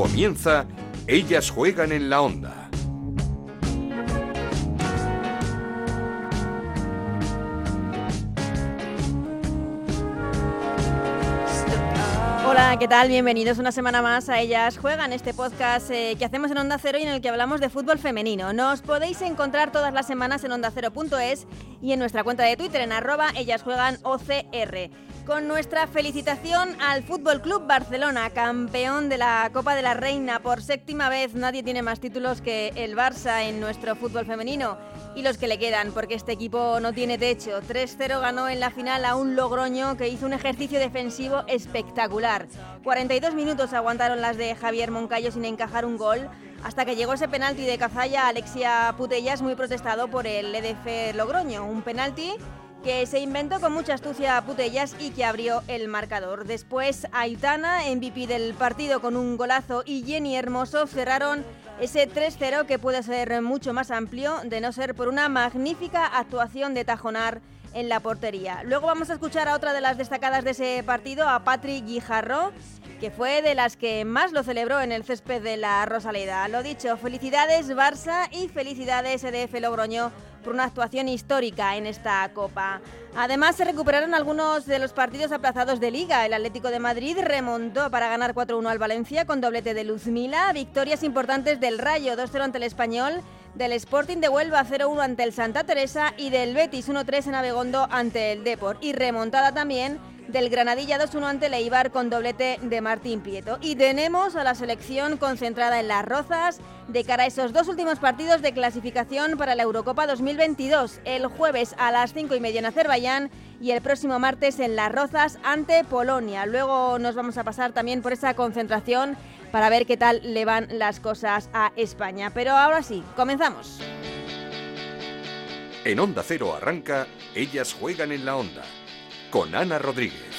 Comienza Ellas juegan en la onda. Hola, ¿qué tal? Bienvenidos una semana más a Ellas Juegan, este podcast eh, que hacemos en Onda Cero y en el que hablamos de fútbol femenino. Nos podéis encontrar todas las semanas en ondacero.es y en nuestra cuenta de Twitter en arroba Ellas Juegan OCR. Con nuestra felicitación al Fútbol Club Barcelona, campeón de la Copa de la Reina por séptima vez. Nadie tiene más títulos que el Barça en nuestro fútbol femenino y los que le quedan, porque este equipo no tiene techo. 3-0 ganó en la final a un Logroño que hizo un ejercicio defensivo espectacular. 42 minutos aguantaron las de Javier Moncayo sin encajar un gol, hasta que llegó ese penalti de Cazalla Alexia Putellas, muy protestado por el EDF Logroño. Un penalti que se inventó con mucha astucia Putellas y que abrió el marcador. Después Aitana, MVP del partido con un golazo, y Jenny Hermoso cerraron ese 3-0 que puede ser mucho más amplio de no ser por una magnífica actuación de Tajonar en la portería. Luego vamos a escuchar a otra de las destacadas de ese partido, a Patrick Guijarro, que fue de las que más lo celebró en el césped de la Rosaleda. Lo dicho, felicidades Barça y felicidades EDF Logroño por una actuación histórica en esta Copa. Además, se recuperaron algunos de los partidos aplazados de Liga. El Atlético de Madrid remontó para ganar 4-1 al Valencia con doblete de Luzmila. Victorias importantes del Rayo, 2-0 ante el Español, del Sporting de Huelva 0-1 ante el Santa Teresa y del Betis 1-3 en Abegondo ante el Deport. Y remontada también del Granadilla 2-1 ante el Eibar con doblete de Martín Prieto. Y tenemos a la selección concentrada en las Rozas de cara a esos dos últimos partidos de clasificación para la Eurocopa 2022. El jueves a las 5 y media en Azerbaiyán y el próximo martes en Las Rozas ante Polonia. Luego nos vamos a pasar también por esa concentración para ver qué tal le van las cosas a España. Pero ahora sí, comenzamos. En Onda Cero arranca Ellas juegan en la onda con Ana Rodríguez.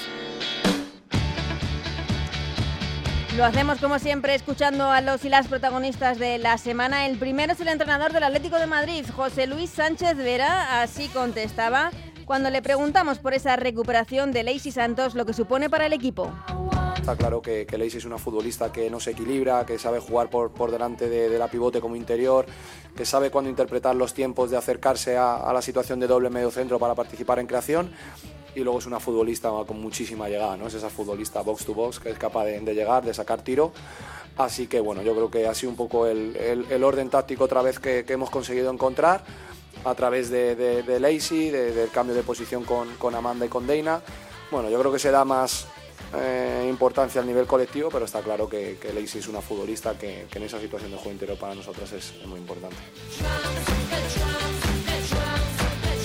Lo hacemos como siempre escuchando a los y las protagonistas de la semana. El primero es el entrenador del Atlético de Madrid, José Luis Sánchez Vera, así contestaba cuando le preguntamos por esa recuperación de Lacey Santos, lo que supone para el equipo. Está claro que, que es una futbolista que no se equilibra, que sabe jugar por, por delante de, la pivote como interior, que sabe cuándo interpretar los tiempos de acercarse a, la situación de doble medio centro para participar en creación y luego es una futbolista con muchísima llegada, ¿no? Es esa futbolista box to box que es capaz de, llegar, de sacar tiro. Así que bueno, yo creo que ha sido un poco el, orden táctico otra vez que, hemos conseguido encontrar a través de, de, de Lacey, del cambio de posición con, con, Amanda y con Deina. Bueno, yo creo que se da más eh, importancia al nivel colectivo, pero está claro que, que Lacey es una futbolista que, en esa situación de juego interior para nosotros es, es muy importante.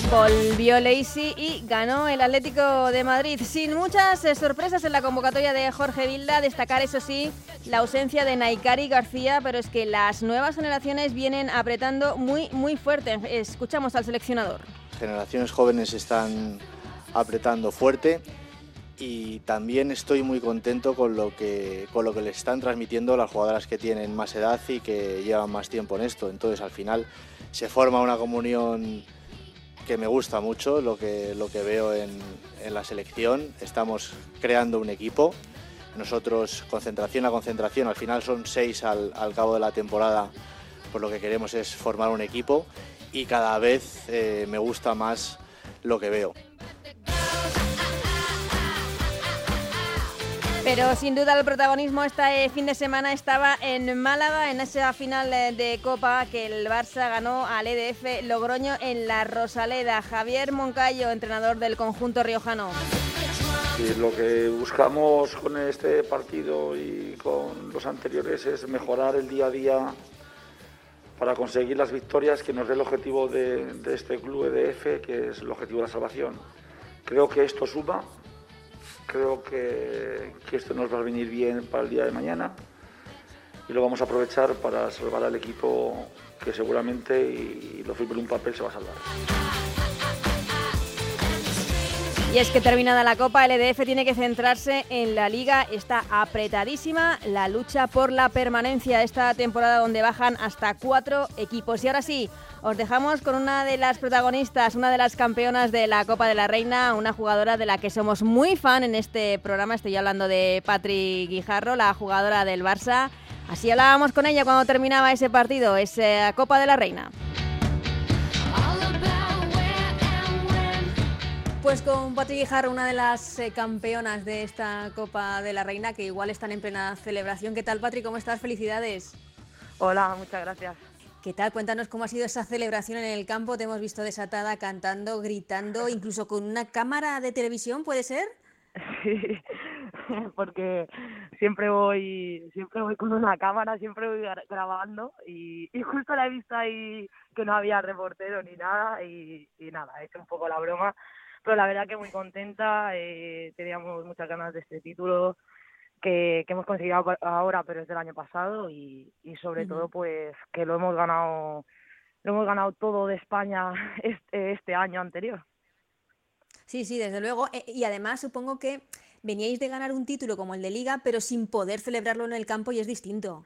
Volvió Lacey y ganó el Atlético de Madrid. Sin muchas eh, sorpresas en la convocatoria de Jorge Vilda, destacar eso sí la ausencia de Naikari García, pero es que las nuevas generaciones vienen apretando muy, muy fuerte. Escuchamos al seleccionador. Generaciones jóvenes están apretando fuerte y también estoy muy contento con lo que con lo que le están transmitiendo las jugadoras que tienen más edad y que llevan más tiempo en esto. Entonces al final se forma una comunión que me gusta mucho lo que, lo que veo en, en, la selección. Estamos creando un equipo. Nosotros, concentración a concentración, al final son seis al, al cabo de la temporada, pues lo que queremos es formar un equipo y cada vez eh, me gusta más lo que veo. Pero sin duda el protagonismo este fin de semana estaba en Málaga, en esa final de Copa que el Barça ganó al EDF Logroño en la Rosaleda. Javier Moncayo, entrenador del conjunto riojano. Lo que buscamos con este partido y con los anteriores es mejorar el día a día para conseguir las victorias que nos dé el objetivo de, de este club EDF, que es el objetivo de la salvación. Creo que esto suma, creo que, que, esto nos va a venir bien para el día de mañana y lo vamos a aprovechar para salvar al equipo que seguramente, y, lo firme un papel, se va a salvar. Y es que terminada la Copa, el EDF tiene que centrarse en la Liga. Está apretadísima la lucha por la permanencia esta temporada donde bajan hasta cuatro equipos. Y ahora sí, os dejamos con una de las protagonistas, una de las campeonas de la Copa de la Reina, una jugadora de la que somos muy fan en este programa. Estoy hablando de Patri Guijarro, la jugadora del Barça. Así hablábamos con ella cuando terminaba ese partido, esa Copa de la Reina. Pues con Patrick Guijarro, una de las eh, campeonas de esta Copa de la Reina, que igual están en plena celebración. ¿Qué tal, Patrick? ¿Cómo estás? Felicidades. Hola, muchas gracias. ¿Qué tal? Cuéntanos cómo ha sido esa celebración en el campo. Te hemos visto desatada, cantando, gritando, incluso con una cámara de televisión, ¿puede ser? Sí, porque siempre voy, siempre voy con una cámara, siempre voy grabando y, justo la he visto ahí que no había reportero ni nada y, y nada, he hecho un poco la broma pero la verdad que muy contenta, eh, teníamos muchas ganas de este título que, hemos conseguido ahora, pero es del año pasado y, sobre todo pues que lo hemos ganado lo hemos ganado todo de España este, este año anterior. Sí, sí, desde luego. Eh, y además supongo que veníais de ganar un título como el de Liga, pero sin poder celebrarlo en el campo y es distinto.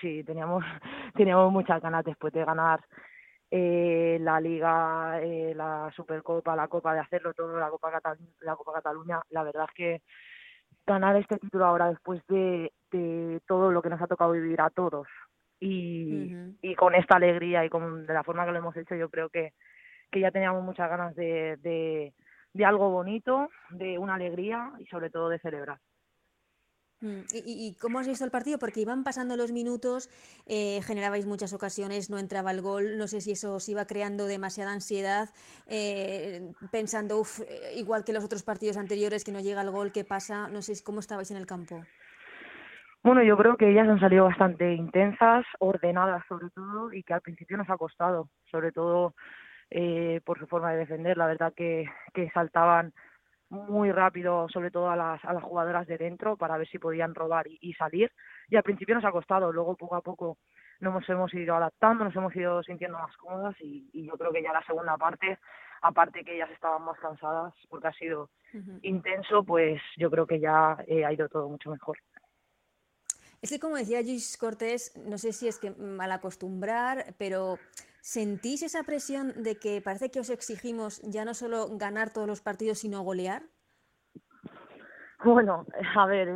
Sí, teníamos, teníamos muchas ganas después de ganar eh, la Liga, eh, la Supercopa, la Copa de hacerlo todo, la Copa, la Copa Cataluña. La verdad es que ganar este título ahora después de, todo lo que nos ha tocado vivir a todos y, y con esta alegría y con de la forma que lo hemos hecho, yo creo que, que ya teníamos muchas ganas de, de, de algo bonito, de una alegría y sobre todo de celebrar. Mm, ¿Y, cómo has visto el partido? Porque iban pasando los minutos, eh, generabais muchas ocasiones, no entraba el gol, no sé si eso os iba creando demasiada ansiedad, eh, pensando, uff, eh, igual que los otros partidos anteriores, que no llega el gol, ¿qué pasa? No sé cómo estabais en el campo. Bueno, yo creo que ellas han salido bastante intensas, ordenadas sobre todo, y que al principio nos ha costado, sobre todo por su forma de defender. La verdad que, que saltaban muy rápido, sobre todo a las, a las jugadoras de dentro, para ver si podían robar y, salir. Y al principio nos ha costado, luego poco a poco nos hemos ido adaptando, nos hemos ido sintiendo más cómodas y, yo creo que ya la segunda parte, aparte que ellas estaban más cansadas porque ha sido intenso, pues yo creo que ya eh, ha ido todo mucho mejor. Es que como decía Luis Cortés, no sé si es que mal acostumbrar, pero ¿Sentís esa presión de que parece que os exigimos ya no solo ganar todos los partidos, sino golear? Bueno, a ver,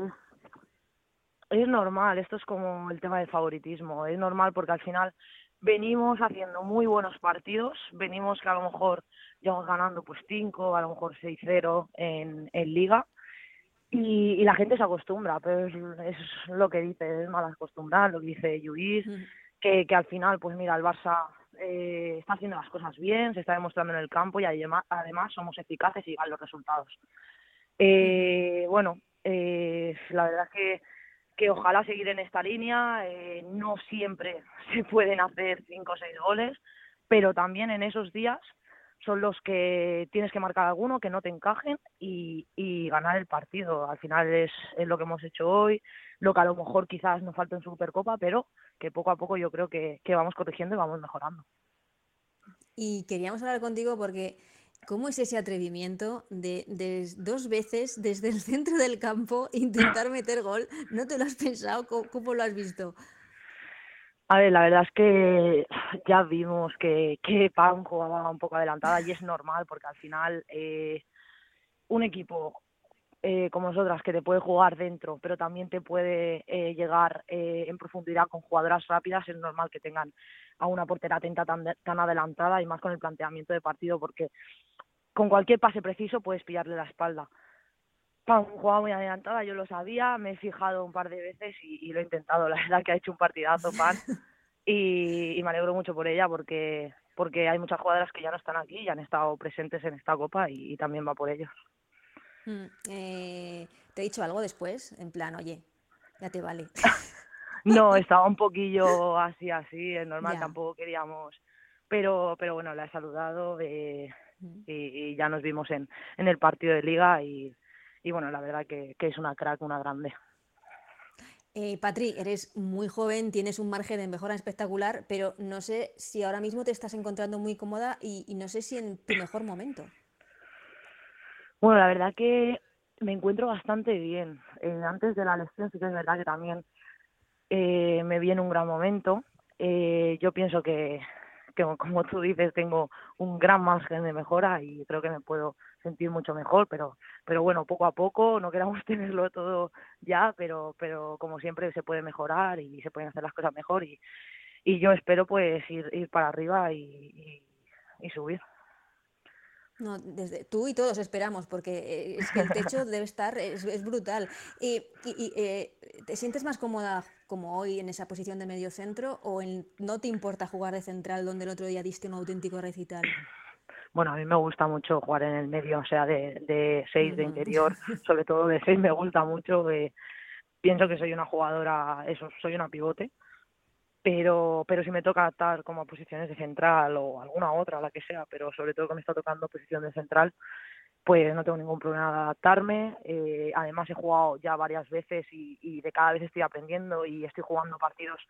es, normal, esto es como el tema del favoritismo, es normal porque al final venimos haciendo muy buenos partidos, venimos que a lo mejor llevamos ganando pues 5, a lo mejor 6-0 en, en liga y, la gente se acostumbra, pero es, lo que dice, es mal acostumbrar, lo que dice Luis, que, que al final pues mira, el Barça eh, está haciendo las cosas bien, se está demostrando en el campo y además, además somos eficaces y van los resultados. Eh, bueno, eh, la verdad que, que ojalá seguir en esta línea. Eh, no siempre se pueden hacer cinco o seis goles, pero también en esos días son los que tienes que marcar alguno que no te encajen y, y ganar el partido. Al final es, es, lo que hemos hecho hoy, lo que a lo mejor quizás nos falta en Supercopa, pero que poco a poco yo creo que, que vamos corrigiendo y vamos mejorando. Y queríamos hablar contigo porque ¿cómo es ese atrevimiento de, de, dos veces desde el centro del campo intentar meter gol? ¿No te lo has pensado? ¿Cómo, lo has visto? A ver, la verdad es que ya vimos que, que Pan jugaba un poco adelantada y es normal porque al final eh, un equipo eh, como nosotras que te puede jugar dentro, pero también te puede eh, llegar eh, en profundidad con jugadoras rápidas, es normal que tengan a una portera atenta tan, tan adelantada y más con el planteamiento de partido, porque con cualquier pase preciso puedes pillarle la espalda. Pam, jugaba muy adelantada, yo lo sabía, me he fijado un par de veces y, lo he intentado. La verdad que ha hecho un partidazo, Pan, y, me alegro mucho por ella porque porque hay muchas jugadoras que ya no están aquí y han estado presentes en esta copa y también va por ellos. Mm, eh, ¿Te he dicho algo después? En plan, oye, ya te vale. no, estaba un poquillo así, así, es normal, tampoco queríamos. Pero, pero bueno, la he saludado eh, y, ya nos vimos en, en el partido de liga y, y bueno, la verdad que, que es una crack, una grande. Eh, Patri, eres muy joven, tienes un margen de mejora espectacular, pero no sé si ahora mismo te estás encontrando muy cómoda y no sé si en tu mejor momento. Bueno, la verdad que me encuentro bastante bien. Eh, antes de la lesión sí que es verdad que también eh, me viene un gran momento. Eh, yo pienso que, que, como tú dices, tengo un gran margen de mejora y creo que me puedo sentir mucho mejor, pero, pero bueno, poco a poco, no queramos tenerlo todo ya, pero, pero como siempre se puede mejorar y se pueden hacer las cosas mejor y, y yo espero pues ir, ir para arriba y, y, subir. No, desde tú y todos esperamos, porque eh, es que el techo debe estar, es, es brutal. ¿Y, y eh, te sientes más cómoda como hoy en esa posición de medio centro o en, no te importa jugar de central donde el otro día diste un auténtico recital? Bueno, a mí me gusta mucho jugar en el medio, o sea, de, de seis, de interior, sobre todo de seis me gusta mucho. Eh, pienso que soy una jugadora, eso, soy una pivote, pero, pero si me toca adaptar como a posiciones de central o alguna otra, la que sea, pero sobre todo que me está tocando posición de central, pues no tengo ningún problema de adaptarme. Eh, además he jugado ya varias veces y, y de cada vez estoy aprendiendo y estoy jugando partidos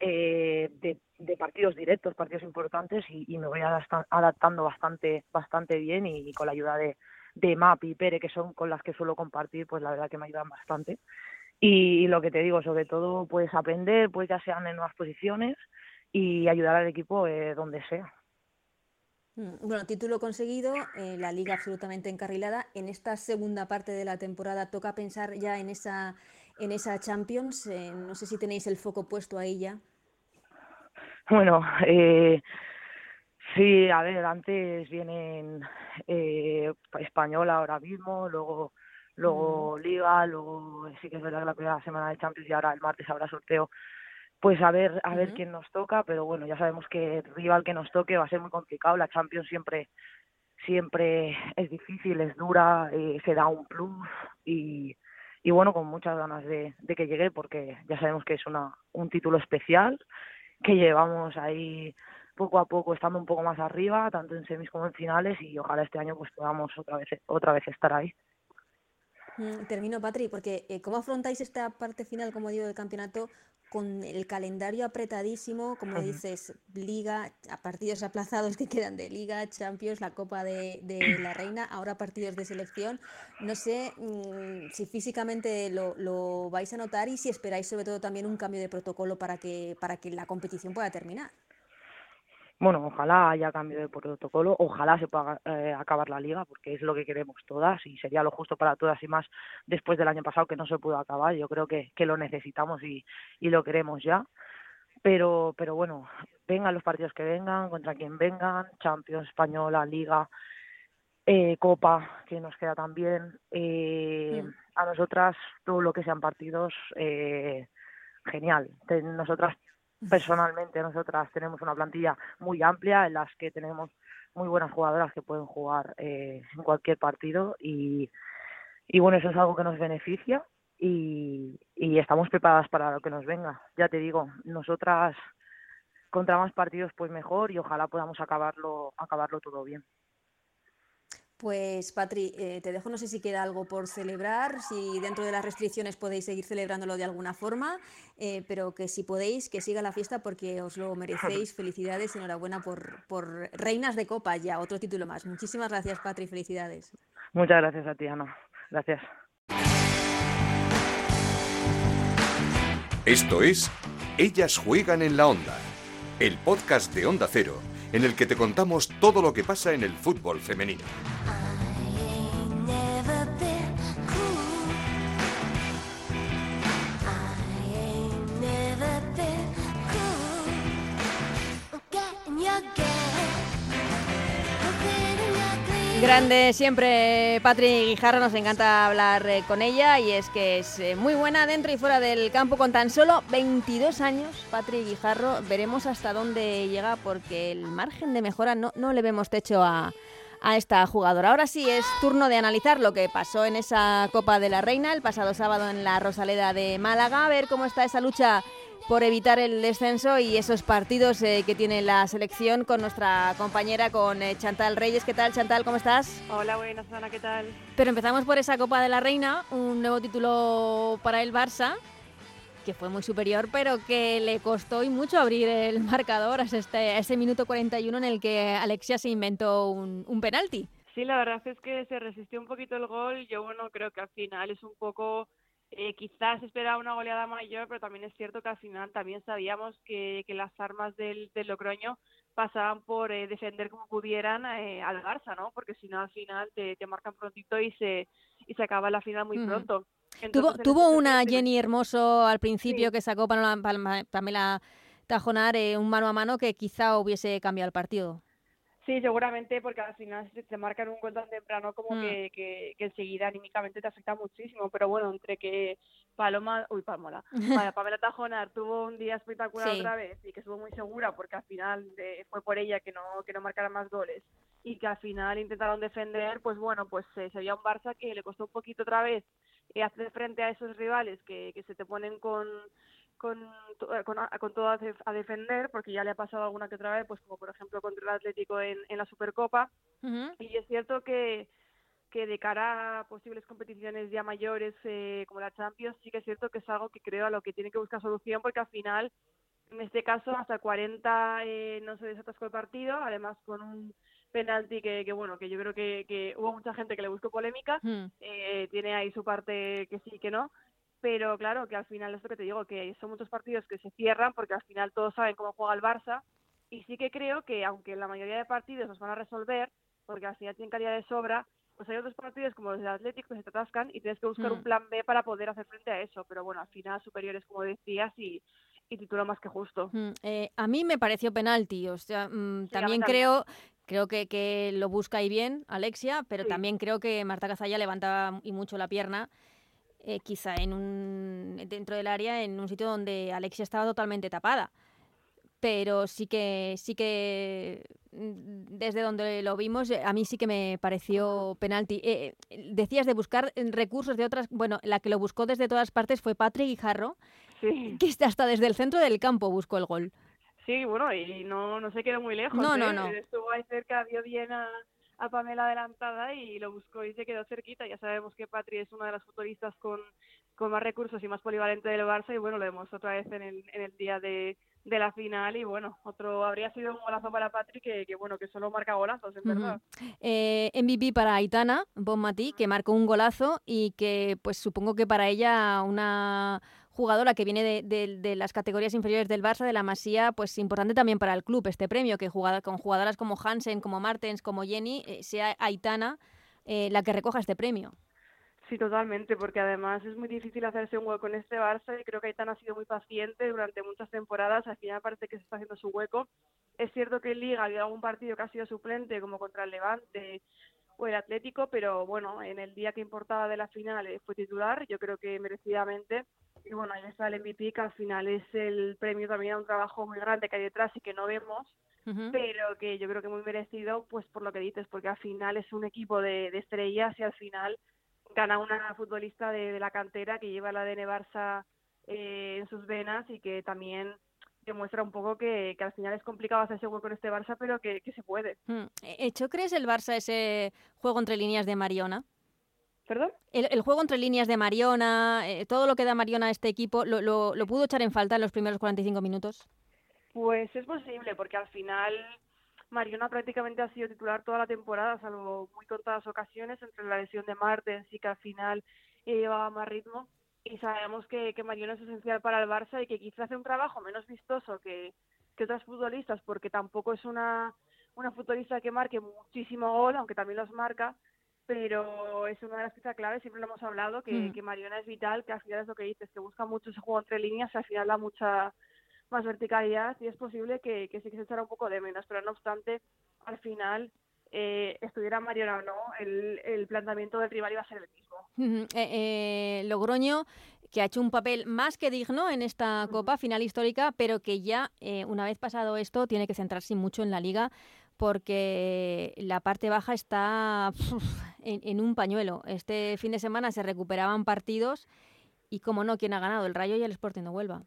eh, de, partidos directos, partidos importantes y, me voy adaptando bastante bastante bien y, con la ayuda de, de Map y Pere, que son con las que suelo compartir, pues la verdad que me ayudan bastante. Y, lo que te digo, sobre todo, pues aprender, pues ya sean en nuevas posiciones y ayudar al equipo eh, donde sea. Mm, bueno, título conseguido, eh, la liga absolutamente encarrilada. En esta segunda parte de la temporada toca pensar ya en esa en esa Champions. Eh, no sé si tenéis el foco puesto a ella. Bueno, eh, sí, a ver, antes vienen eh, Española ahora mismo, luego luego Liga, luego sí que es verdad que la primera semana de Champions y ahora el martes habrá sorteo. Pues a ver, a ver quién nos toca, pero bueno, ya sabemos que el rival que nos toque va a ser muy complicado. La Champions siempre siempre es difícil, es dura, eh, se da un plus y, y bueno, con muchas ganas de, que llegue porque ya sabemos que es una, un título especial, que llevamos ahí poco a poco estando un poco más arriba, tanto en semis como en finales y ojalá este año pues podamos otra vez, otra vez estar ahí. Mm, termino, Patri, porque eh, ¿cómo afrontáis esta parte final, como digo, del campeonato con el calendario apretadísimo, como dices, Liga, a partidos aplazados que quedan de Liga, Champions, la Copa de, la Reina, ahora partidos de selección. No sé mm, si físicamente lo, lo, vais a notar y si esperáis sobre todo también un cambio de protocolo para que, para que la competición pueda terminar bueno, ojalá haya cambio de protocolo, ojalá se pueda eh, acabar la liga, porque es lo que queremos todas y sería lo justo para todas y más después del año pasado que no se pudo acabar. Yo creo que, que lo necesitamos y, y lo queremos ya. Pero, pero bueno, vengan los partidos que vengan, contra quien vengan, Champions, Española, Liga, eh, Copa, que nos queda también. Eh, A nosotras, todo lo que sean partidos, eh, genial. Nosotras personalmente nosotras tenemos una plantilla muy amplia en las que tenemos muy buenas jugadoras que pueden jugar eh, en cualquier partido y, y bueno, eso es algo que nos beneficia y, y estamos preparadas para lo que nos venga. Ya te digo, nosotras contra más partidos pues mejor y ojalá podamos acabarlo, acabarlo todo bien. Pues Patri, eh, te dejo, no sé si queda algo por celebrar, si dentro de las restricciones podéis seguir celebrándolo de alguna forma, eh, pero que si podéis, que siga la fiesta porque os lo merecéis. Felicidades y enhorabuena por, por Reinas de Copa ya, otro título más. Muchísimas gracias Patri, felicidades. Muchas gracias a ti, Ana. Gracias. Esto es Ellas juegan en la onda, el podcast de Onda Cero en el que te contamos todo lo que pasa en el fútbol femenino. Grande siempre Patri Guijarro, nos encanta hablar eh, con ella y es que es eh, muy buena dentro y fuera del campo con tan solo 22 años. Patri Guijarro, veremos hasta dónde llega porque el margen de mejora no, no le vemos techo a, a esta jugadora. Ahora sí es turno de analizar lo que pasó en esa Copa de la Reina el pasado sábado en la Rosaleda de Málaga, a ver cómo está esa lucha por evitar el descenso y esos partidos eh, que tiene la selección con nuestra compañera, con eh, Chantal Reyes. ¿Qué tal, Chantal? ¿Cómo estás? Hola, buenas, Ana, ¿qué tal? Pero empezamos por esa Copa de la Reina, un nuevo título para el Barça, que fue muy superior, pero que le costó y mucho abrir el marcador a, este, ese minuto 41 en el que Alexia se inventó un, un penalti. Sí, la verdad es que se resistió un poquito el gol. Yo, bueno, creo que al final es un poco eh, quizás esperaba una goleada mayor, pero también es cierto que al final también sabíamos que, que las armas del, del Logroño pasaban por eh, defender como pudieran eh, al Barça, ¿no? Porque si no al final te, te marcan prontito y se y se acaba la final muy Ujú. pronto. Tuvo, en tuvo una Jenny Hermoso al principio Sí. que sacó Pamela, Palma- Pamela Tajonar eh, un mano a mano que quizá hubiese cambiado el partido. Sí, seguramente, porque al final si te marcan un gol tan temprano como Mm. que, que, que enseguida anímicamente te afecta muchísimo. Pero bueno, entre que Paloma, uy, Palmola, Pamela Tajonar tuvo un día espectacular Sí. otra vez y que estuvo muy segura porque al final eh, fue por ella que no, que no marcara más goles y que al final intentaron defender, pues bueno, pues eh, se veía un Barça que le costó un poquito otra vez eh, hacer frente a esos rivales que, que se te ponen con con, eh, con, a- con todo a, a defender, porque ya le ha pasado alguna que otra vez, pues como por ejemplo contra el Atlético en, en la Supercopa. Y es cierto que, que de cara a posibles competiciones ya mayores eh, como la Champions, sí que es cierto que es algo que creo a lo que tiene que buscar solución, porque al final, en este caso, hasta 40 eh, no se desatascó el partido, además con un penalti que, que bueno, que yo creo que, que hubo mucha gente que le buscó polémica, Mm. eh, tiene ahí su parte que sí que no, pero claro que al final es lo que te digo, que son muchos partidos que se cierran porque al final todos saben cómo juega el Barça y sí que creo que aunque la mayoría de partidos los van a resolver, porque al final tienen calidad de sobra, pues hay otros partidos como los del Atlético que se te atascan y tienes que buscar Mm. un plan B para poder hacer frente a eso, pero bueno, al final superiores como decías y, y título más que justo. Mm, eh, a mí me pareció penalti, o sea, mm, Sí, también. creo, creo que, que lo busca ahí bien Alexia, pero Sí. también creo que Marta Cazalla levanta y mucho la pierna, eh, quizá en un dentro del área, en un sitio donde Alexia estaba totalmente tapada. Pero sí que, sí que mm, desde donde lo vimos, eh, a mí sí que me pareció penalti. Eh, eh, decías de buscar recursos de otras, bueno, la que lo buscó desde todas partes fue Patrick Guijarro, Sí, que hasta desde el centro del campo buscó el gol. sí bueno, y no, no se quedó muy lejos. No, no, ¿eh? no. Estuvo ahí cerca, vio bien a, a Pamela adelantada y lo buscó y se quedó cerquita. Ya sabemos que Patri es una de las futbolistas con, con más recursos y más polivalente del Barça y bueno, lo vemos otra vez en el, en el día de, de la final y bueno, otro habría sido un golazo para Patri que, que bueno, que solo marca golazos, en verdad. Eh, MVP para Aitana Bonmatí, que marcó un golazo y que pues supongo que para ella una jugadora que viene de, de- las categorías inferiores del Barça, de la Masía, pues importante también para el club este premio, que jugada, con jugadoras como Hansen, como Martens, como Jenny, eh, sea Aitana eh, la que recoja este premio. Sí, totalmente, porque además es muy difícil hacerse un hueco en este Barça y creo que Aitana ha sido muy paciente durante muchas temporadas, al final parece que se está haciendo su hueco. Es cierto que en Liga había algún partido que ha sido suplente, como contra el Levante o el Atlético, pero bueno, en el día que importaba de la final fue titular, yo creo que merecidamente. Y bueno, ahí está el MVP, que al final es el premio también a un trabajo muy grande que hay detrás y que no vemos, pero que yo creo que muy merecido, pues por lo que dices, porque al final es un equipo de, de estrellas y al final gana una futbolista de, de la cantera que lleva la ADN Barça eh, en sus venas y que también demuestra un poco que, que al final es complicado hacerse hueco en este Barça, pero que, que se puede. Mm. ¿Hecho crees el Barça ese juego entre líneas de Mariona? ¿Perdón? El, el juego entre líneas de Mariona, eh, todo lo que da Mariona a este equipo, ¿lo, lo, lo pudo echar en falta en los primeros 45 minutos? Pues es posible, porque al final Mariona prácticamente ha sido titular toda la temporada, salvo muy contadas ocasiones, entre la lesión de Martens y que al final eh, llevaba más ritmo. Y sabemos que, que Mariona es esencial para el Barça y que quizá hace un trabajo menos vistoso que, que otras futbolistas, porque tampoco es una, una futbolista que marque muchísimo gol, aunque también los marca, pero es una de las piezas claves, siempre lo hemos hablado, que, Mm. que Mariona es vital, que al final es lo que dices, que busca mucho ese juego entre líneas y al final da mucha más verticalidad y es posible que, que sí que se echara un poco de menos, pero no obstante, al final, eh, estuviera Mariona o no, el, el planteamiento del rival iba a ser el mismo. Eh, eh, Logroño, que ha hecho un papel más que digno en esta Copa final histórica, pero que ya, eh, una vez pasado esto, tiene que centrarse mucho en la liga porque la parte baja está en, en un pañuelo. Este fin de semana se recuperaban partidos y, como no, ¿quién ha ganado? El Rayo y el Sporting de Huelva.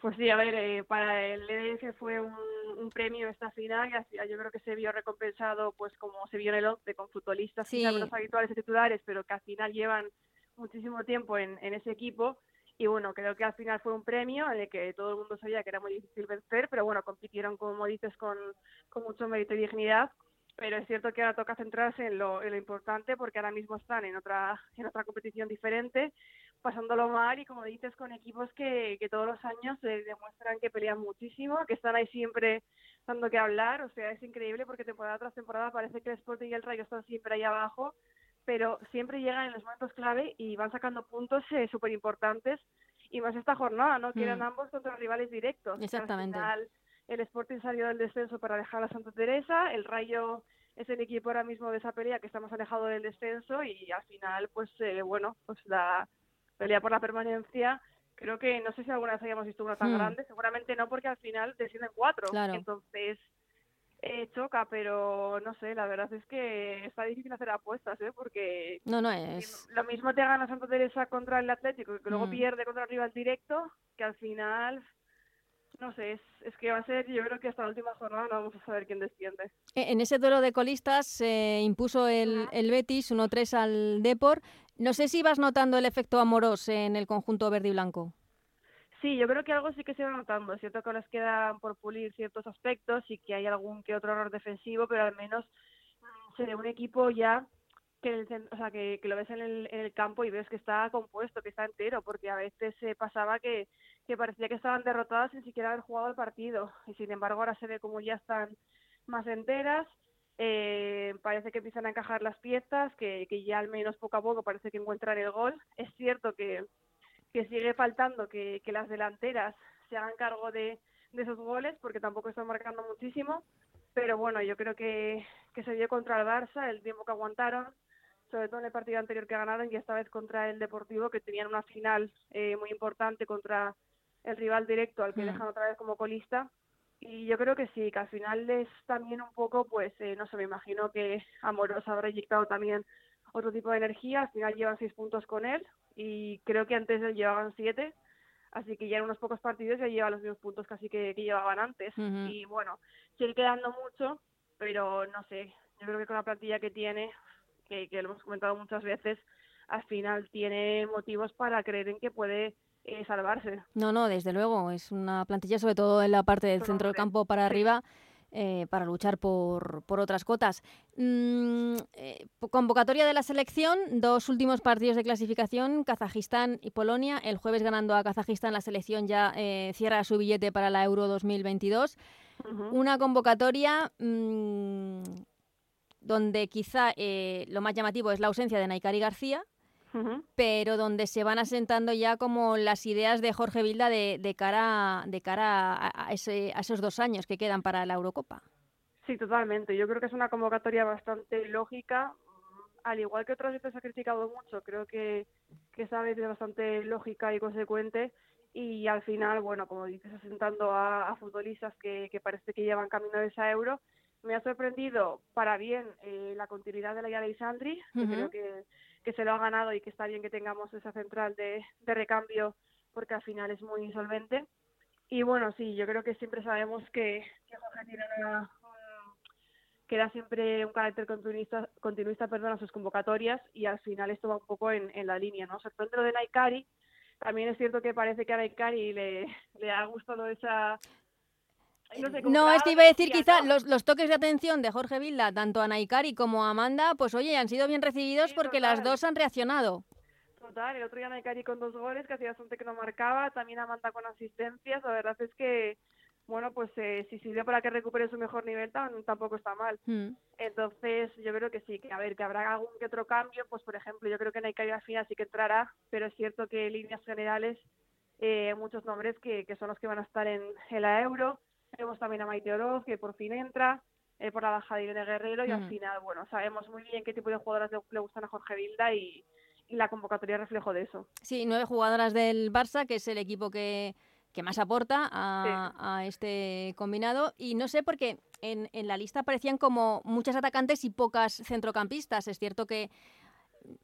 Pues sí, a ver, eh, para el EDF fue un, un premio esta final y así- yo creo que se vio recompensado pues como se vio en el 11 con futbolistas Sí. quizá menos habituales y titulares, pero que al final llevan muchísimo tiempo en, en ese equipo. Y bueno, creo que al final fue un premio en el que todo el mundo sabía que era muy difícil vencer, pero bueno, compitieron como dices con, con mucho mérito y dignidad, pero es cierto que ahora toca centrarse en lo, en lo importante porque ahora mismo están en otra, en otra competición diferente, pasándolo mal y como dices con equipos que, que todos los años demuestran que pelean muchísimo, que están ahí siempre dando que hablar, o sea, es increíble porque temporada tras temporada parece que el Sporting y el Rayo están siempre ahí abajo, pero siempre llegan en los momentos clave y van sacando puntos eh, súper importantes y más esta jornada, ¿no? Que eran Mm. ambos contra rivales directos. Exactamente. Al final, el Sporting salió del descenso para dejar a Santa Teresa, el Rayo es el equipo ahora mismo de esa pelea que está más alejado del descenso y al final, pues eh, bueno, pues la pelea por la permanencia, creo que no sé si alguna vez hayamos visto una tan Hmm. grande, seguramente no porque al final descienden cuatro, Claro. entonces eh, choca, pero no sé, la verdad es que está difícil hacer apuestas, ¿eh? porque No, no, es... lo mismo te gana Santa Teresa contra el Atlético, que luego Mm. pierde contra el rival directo, que al final, no sé, es, es que va a ser, yo creo que hasta la última jornada no vamos a saber quién desciende. E- En ese duelo de colistas se impuso el, el Betis 1-3 al Depor. No sé si vas notando el efecto Amorós en el conjunto verde y blanco. Sí, yo creo que algo sí que se va notando. Es cierto que les quedan por pulir ciertos aspectos y que hay algún que otro error defensivo, pero al menos mm, se ve un equipo ya que, o sea, que lo ves en el, en el campo y ves que está compuesto, que está entero, porque a veces se pasaba que, que parecía que estaban derrotadas sin siquiera haber jugado el partido. Y sin embargo ahora se ve como ya están más enteras. Eh, parece que empiezan a encajar las piezas, que, que ya al menos poco a poco parece que encuentran el gol. Es cierto que, que sigue faltando que, que las delanteras se hagan cargo de, de esos goles, porque tampoco están marcando muchísimo. Pero bueno, yo creo que, que se vio contra el Barça el tiempo que aguantaron, sobre todo en el partido anterior que ganaron y esta vez contra el Deportivo, que tenían una final eh, muy importante contra el rival directo al que Mm. dejan otra vez como colista. Y yo creo que sí, que al final es también un poco, pues, eh, no sé, me imagino que Amorós habrá inyectado también otro tipo de energía. Al final llevan seis puntos con él y creo que antes él llevaban siete. Así que ya en unos pocos partidos ya lleva los mismos puntos casi que, que llevaban antes. Y bueno, sigue quedando mucho, pero no sé, yo creo que con la plantilla que tiene, que, que lo hemos comentado muchas veces, al final tiene motivos para creer en que puede eh, salvarse. No, no, desde luego. Es una plantilla, sobre todo en la parte del centro del campo para arriba, eh, para luchar por, por otras cotas. Mm, eh, convocatoria de la selección, dos últimos partidos de clasificación, Kazajistán y Polonia. El jueves ganando a Kazajistán, la selección ya eh, cierra su billete para la Euro 2022. Ujú. Una convocatoria mm, donde quizá eh, lo más llamativo es la ausencia de Naikari García, Ujú. pero donde se van asentando ya como las ideas de Jorge Vilda de, de cara, de cara a, a ese- a esos dos años que quedan para la Eurocopa. Sí, totalmente. Yo creo que es una convocatoria bastante lógica. Al igual que otras veces ha criticado mucho, creo que, que esta vez es bastante lógica y consecuente. Y al final, bueno, como dices, asentando a, a futbolistas que, que parece que llevan camino de esa euro. Me ha sorprendido para bien eh, la continuidad de la Yara Isandri, que Ujú. creo que, que se lo ha ganado y que está bien que tengamos esa central de, de recambio porque al final es muy solvente. Y bueno, sí, yo creo que siempre sabemos que, que Jorge tiene una, un- que da siempre un carácter continuista, continuista perdón, a sus convocatorias y al final esto va un poco en, en la línea, ¿no? Sorprende lo de Naikari, también es cierto que parece que a Naikari le, le ha gustado esa... No, es que iba a decir quizá los, los toques de atención de Jorge Vilda, tanto a Naikari como a Amanda, pues oye, han sido bien recibidos Sí, porque las dos han reaccionado. Total, el otro día Naikari con dos goles, que hacía bastante que no marcaba, también Amanda con asistencias, la verdad es que, bueno, pues eh, si sirve para que recupere su mejor nivel, tam- tampoco está mal. Mm. Entonces, yo creo que sí, que a ver, que habrá algún que otro cambio, pues por ejemplo, yo creo que Naikari al final sí que entrará, pero es cierto que en líneas generales, eh, muchos nombres que, que son los que van a estar en, en la Euro. Tenemos también a Maite Oroz, que por fin entra, eh, por la baja de Irene Guerrero, y al Mm. final, bueno, sabemos muy bien qué tipo de jugadoras le, le gustan a Jorge Vilda y, y la convocatoria reflejo de eso. Sí, nueve jugadoras del Barça, que es el equipo que, que más aporta a, a este combinado. Y no sé, porque en, en la lista aparecían como muchas atacantes y pocas centrocampistas. Es cierto que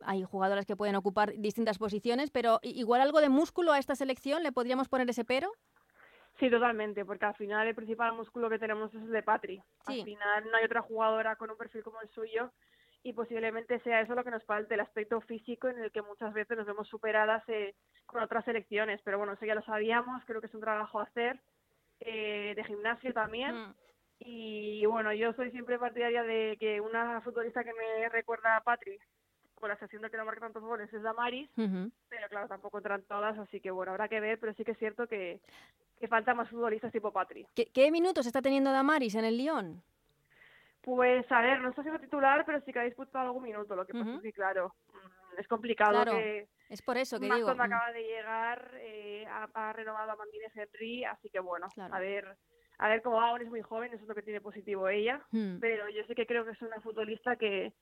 hay jugadoras que pueden ocupar distintas posiciones, pero igual algo de músculo a esta selección, ¿le podríamos poner ese pero? Sí, totalmente, porque al final el principal músculo que tenemos es el de Patri. Sí. Al final no hay otra jugadora con un perfil como el suyo y posiblemente sea eso lo que nos falte, el aspecto físico en el que muchas veces nos vemos superadas eh, con otras selecciones. Pero bueno, eso ya lo sabíamos, creo que es un trabajo a hacer, eh, de gimnasio también. Mm. Y bueno, yo soy siempre partidaria de que una futbolista que me recuerda a Patri con la excepción de que no marca tantos goles, es Damaris, pero claro, tampoco entran todas, así que bueno, habrá que ver, pero sí que es cierto que, que falta más futbolistas tipo Patri. ¿Qué, ¿Qué, minutos está teniendo Damaris en el Lyon? Pues a ver, no está siendo titular, pero sí que ha disputado algún minuto, lo que pasa es que claro, mm, es complicado que... Es por eso que más digo. cuando mm. acaba de llegar, eh, ha, ha, renovado a Mandine Henry, así que bueno, claro. a ver a ver cómo va, aún es muy joven, eso es lo que tiene positivo ella, Hmm. pero yo sí que creo que es una futbolista que,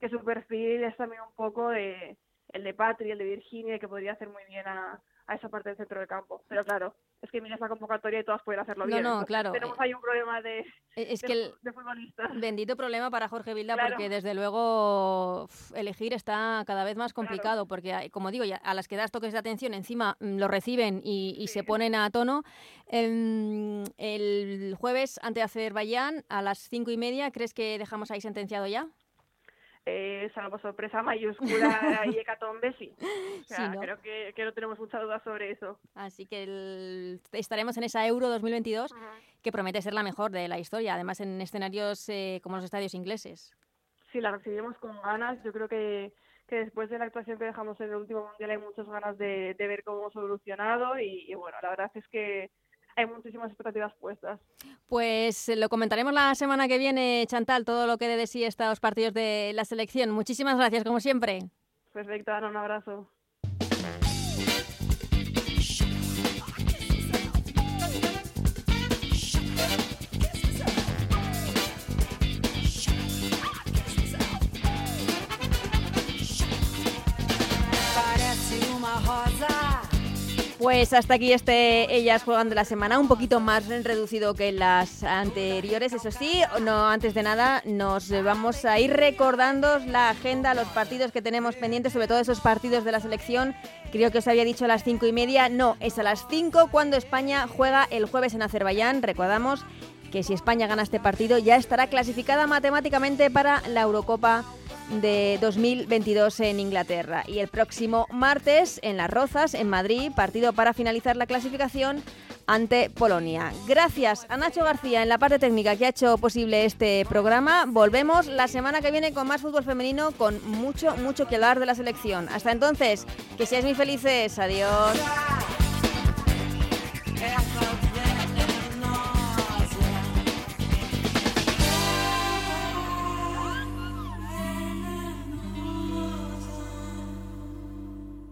que su perfil es también un poco de el de Patri, el de Virginia, que podría hacer muy bien a, a esa parte del centro del campo. Pero claro, es que miras la convocatoria y todas pueden hacerlo No, bien. no, Entonces, claro. Tenemos ahí un problema de, Es de, que el de futbolistas. bendito problema para Jorge Vilda Claro. porque desde luego elegir está cada vez más complicado porque como digo ya, a las que das toques de atención encima mm, lo reciben y, y se ponen a tono Em, el jueves ante Azerbaiyán a las cinco y media ¿crees que dejamos ahí sentenciado ya? Eh, salvo sorpresa mayúscula y hecatombe, sí. O sea, Sí, ¿no? creo que, que no tenemos mucha duda sobre eso. Así que el- estaremos en esa Euro 2022 que promete ser la mejor de la historia, además en escenarios eh, como los estadios ingleses. Sí, la recibimos con ganas. Yo creo que, que después de la actuación que dejamos en el último mundial hay muchas ganas de, de ver cómo hemos evolucionado y, y bueno, la verdad es que hay muchísimas expectativas puestas. Pues eh, lo comentaremos la semana que viene, Chantal, todo lo que dé de sí estos partidos de la selección. Muchísimas gracias, como siempre. Perfecto, Ana, un abrazo. Pues hasta aquí este Ellas Juegan de la semana, un poquito más reducido que las anteriores, eso sí, no antes de nada nos vamos a ir recordando la agenda, los partidos que tenemos pendientes, sobre todo esos partidos de la selección. Creo que os había dicho a las cinco y media, no, es a las cinco cuando España juega el jueves en Azerbaiyán. Recordamos que si España gana este partido ya estará clasificada matemáticamente para la Eurocopa de 2022 en Inglaterra. Y el próximo martes en Las Rozas, en Madrid, partido para finalizar la clasificación ante Polonia. Gracias a Nacho García en la parte técnica que ha hecho posible este programa. Volvemos la semana que viene con más fútbol femenino, con mucho, mucho que hablar de la selección. Hasta entonces, que seáis muy felices. Adiós.